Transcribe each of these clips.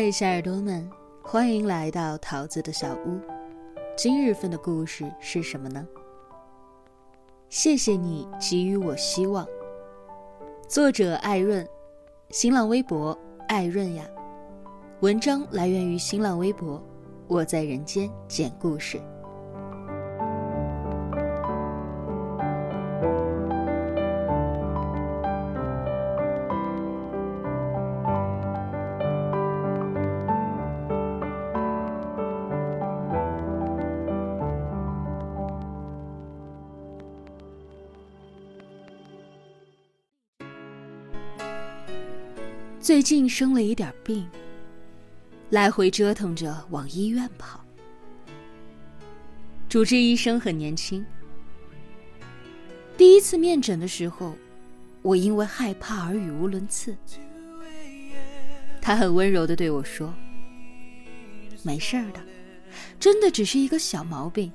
嘿，小耳朵们，欢迎来到桃子的小屋。今日份的故事是什么呢？谢谢你给予我希望。作者艾润，新浪微博艾润呀。文章来源于新浪微博，我在人间讲故事。最近生了一点病，来回折腾着往医院跑。主治医生很年轻。第一次面诊的时候，我因为害怕而语无伦次。他很温柔的对我说：“没事儿的，真的只是一个小毛病，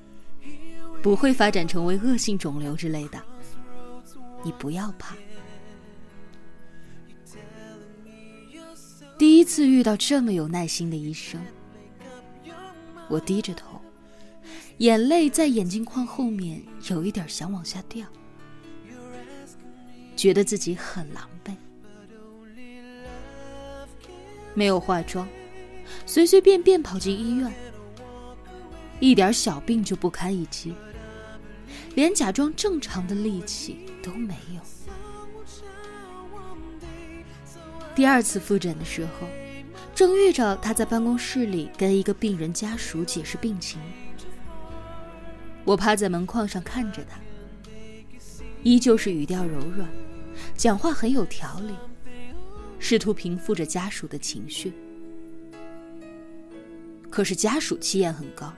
不会发展成为恶性肿瘤之类的，你不要怕。”第一次遇到这么有耐心的医生，我低着头，眼泪在眼镜框后面有一点想往下掉，觉得自己很狼狈。没有化妆，随随便便跑进医院，一点小病就不堪一击，连假装正常的力气都没有。第二次复诊的时候，正遇着他在办公室里跟一个病人家属解释病情。我趴在门框上看着他，依旧是语调柔软，讲话很有条理，试图平复着家属的情绪。可是家属气焰很高，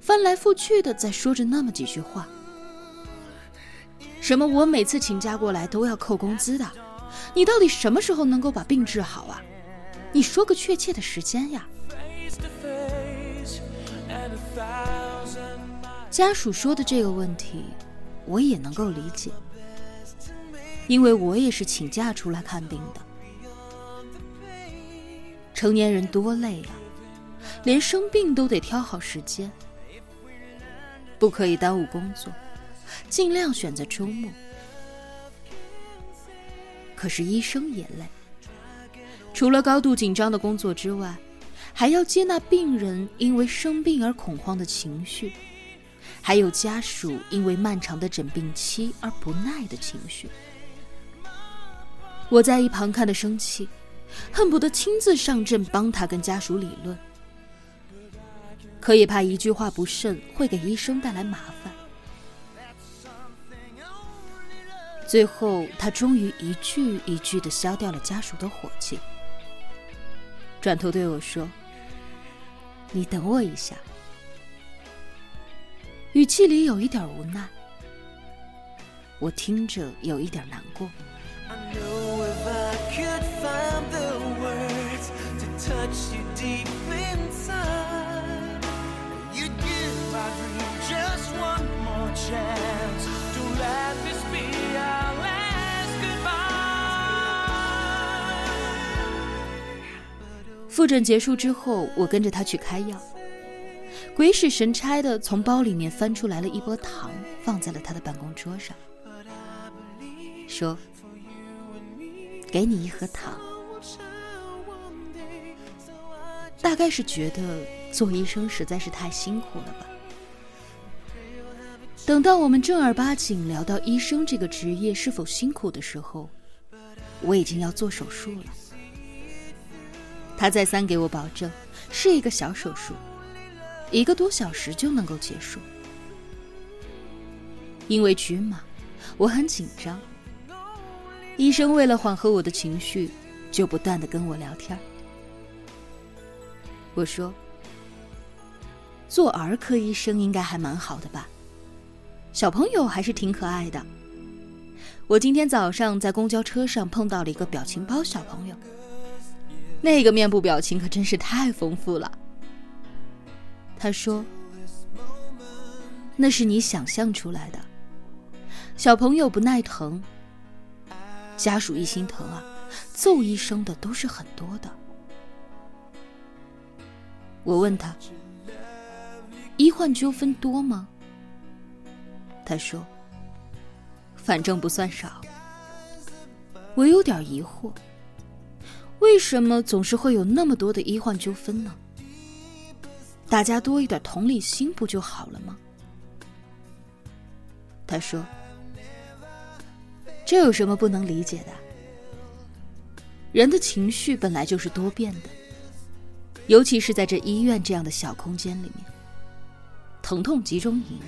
翻来覆去的在说着那么几句话，什么我每次请假过来都要扣工资的。你到底什么时候能够把病治好啊？你说个确切的时间呀！家属说的这个问题，我也能够理解，因为我也是请假出来看病的。成年人多累呀，连生病都得挑好时间，不可以耽误工作，尽量选择周末。可是医生也累，除了高度紧张的工作之外，还要接纳病人因为生病而恐慌的情绪，还有家属因为漫长的诊病期而不耐的情绪。我在一旁看得生气，恨不得亲自上阵帮他跟家属理论，可也怕一句话不慎会给医生带来麻烦。最后，他终于一句一句的消掉了家属的火气，转头对我说：“你等我一下。”语气里有一点无奈，我听着有一点难过。复诊结束之后，我跟着他去开药，鬼使神差的从包里面翻出来了一波糖，放在了他的办公桌上，说：“给你一盒糖。”大概是觉得做医生实在是太辛苦了吧。等到我们正儿八经聊到医生这个职业是否辛苦的时候，我已经要做手术了。他再三给我保证，是一个小手术，一个多小时就能够结束。因为局麻，我很紧张。医生为了缓和我的情绪，就不断的跟我聊天。我说：“做儿科医生应该还蛮好的吧？小朋友还是挺可爱的。我今天早上在公交车上碰到了一个表情包小朋友。”那个面部表情可真是太丰富了。他说：“那是你想象出来的。小朋友不耐疼，家属一心疼啊，揍医生的都是很多的。我问他：“医患纠纷多吗？”他说：“反正不算少。”我有点疑惑，为什么总是会有那么多的医患纠纷呢？大家多一点同理心不就好了吗？他说：“这有什么不能理解的？人的情绪本来就是多变的，尤其是在这医院这样的小空间里面，疼痛集中营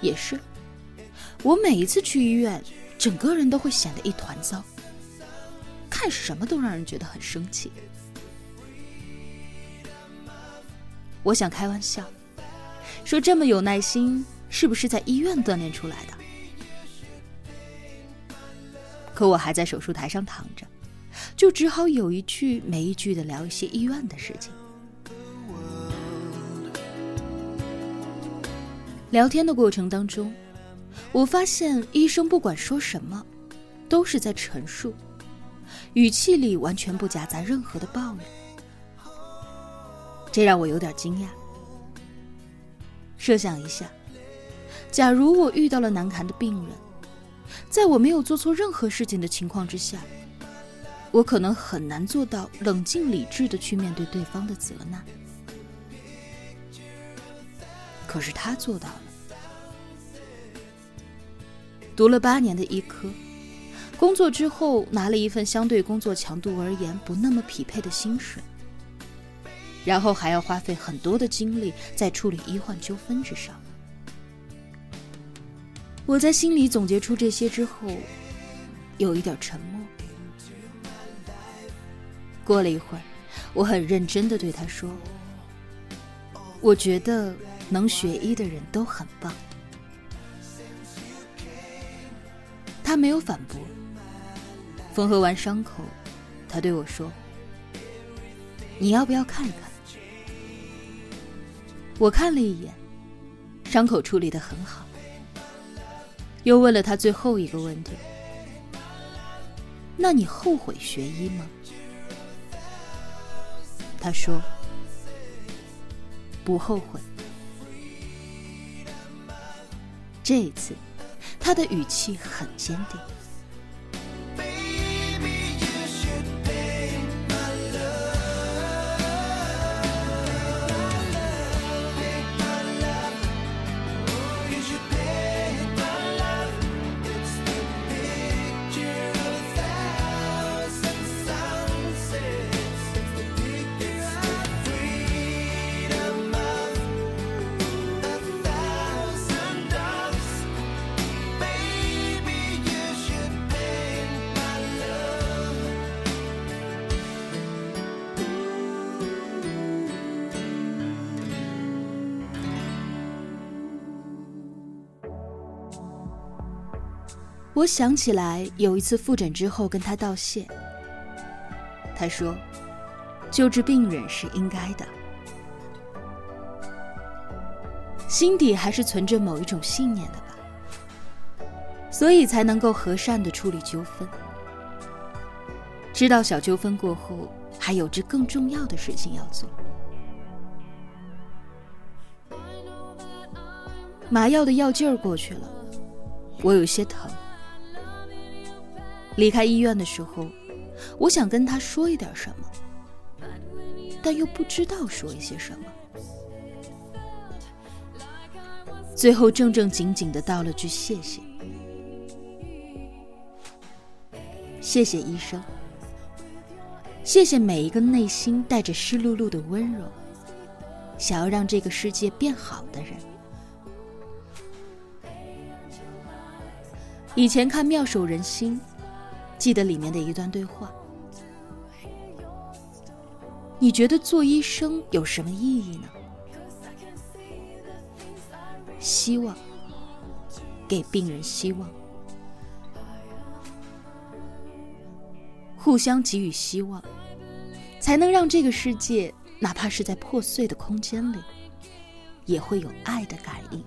也是。我每一次去医院，整个人都会显得一团糟，看什么都让人觉得很生气。我想开玩笑。”说这么有耐心，是不是在医院锻炼出来的？可我还在手术台上躺着，就只好有一句没一句的聊一些医院的事情。聊天的过程当中，我发现医生不管说什么，都是在陈述，语气里完全不夹杂任何的抱怨，这让我有点惊讶。设想一下，假如我遇到了难堪的病人，在我没有做错任何事情的情况之下，我可能很难做到冷静理智的去面对对方的责难。可是他做到了，读了八年的医科，工作之后拿了一份相对工作强度而言不那么匹配的薪水。然后还要花费很多的精力在处理医患纠纷之上。我在心里总结出这些之后，有一点沉默。过了一会儿，我很认真的对他说：“我觉得能学医的人都很棒。”没有反驳。缝合完伤口，他对我说：“你要不要看一看？”我看了一眼，伤口处理的很好。又问了他最后一个问题：“那你后悔学医吗？”他说：“不后悔。”这一次，他的语气很坚定。我想起来有一次复诊之后跟他道谢，他说：“救治病人是应该的。”心底还是存着某一种信念的吧，所以才能够和善的处理纠纷。知道小纠纷过后，还有着更重要的事情要做。麻药的药劲儿过去了，我有些疼。离开医院的时候，我想跟他说一点什么，但又不知道说一些什么。最后正正经经的道了句谢谢，谢谢医生，谢谢每一个内心带着湿漉漉的温柔，想要让这个世界变好的人。以前看《妙手仁心》。记得里面的一段对话，你觉得做医生有什么意义呢？希望，给病人希望，互相给予希望，才能让这个世界，哪怕是在破碎的空间里，也会有爱的感应。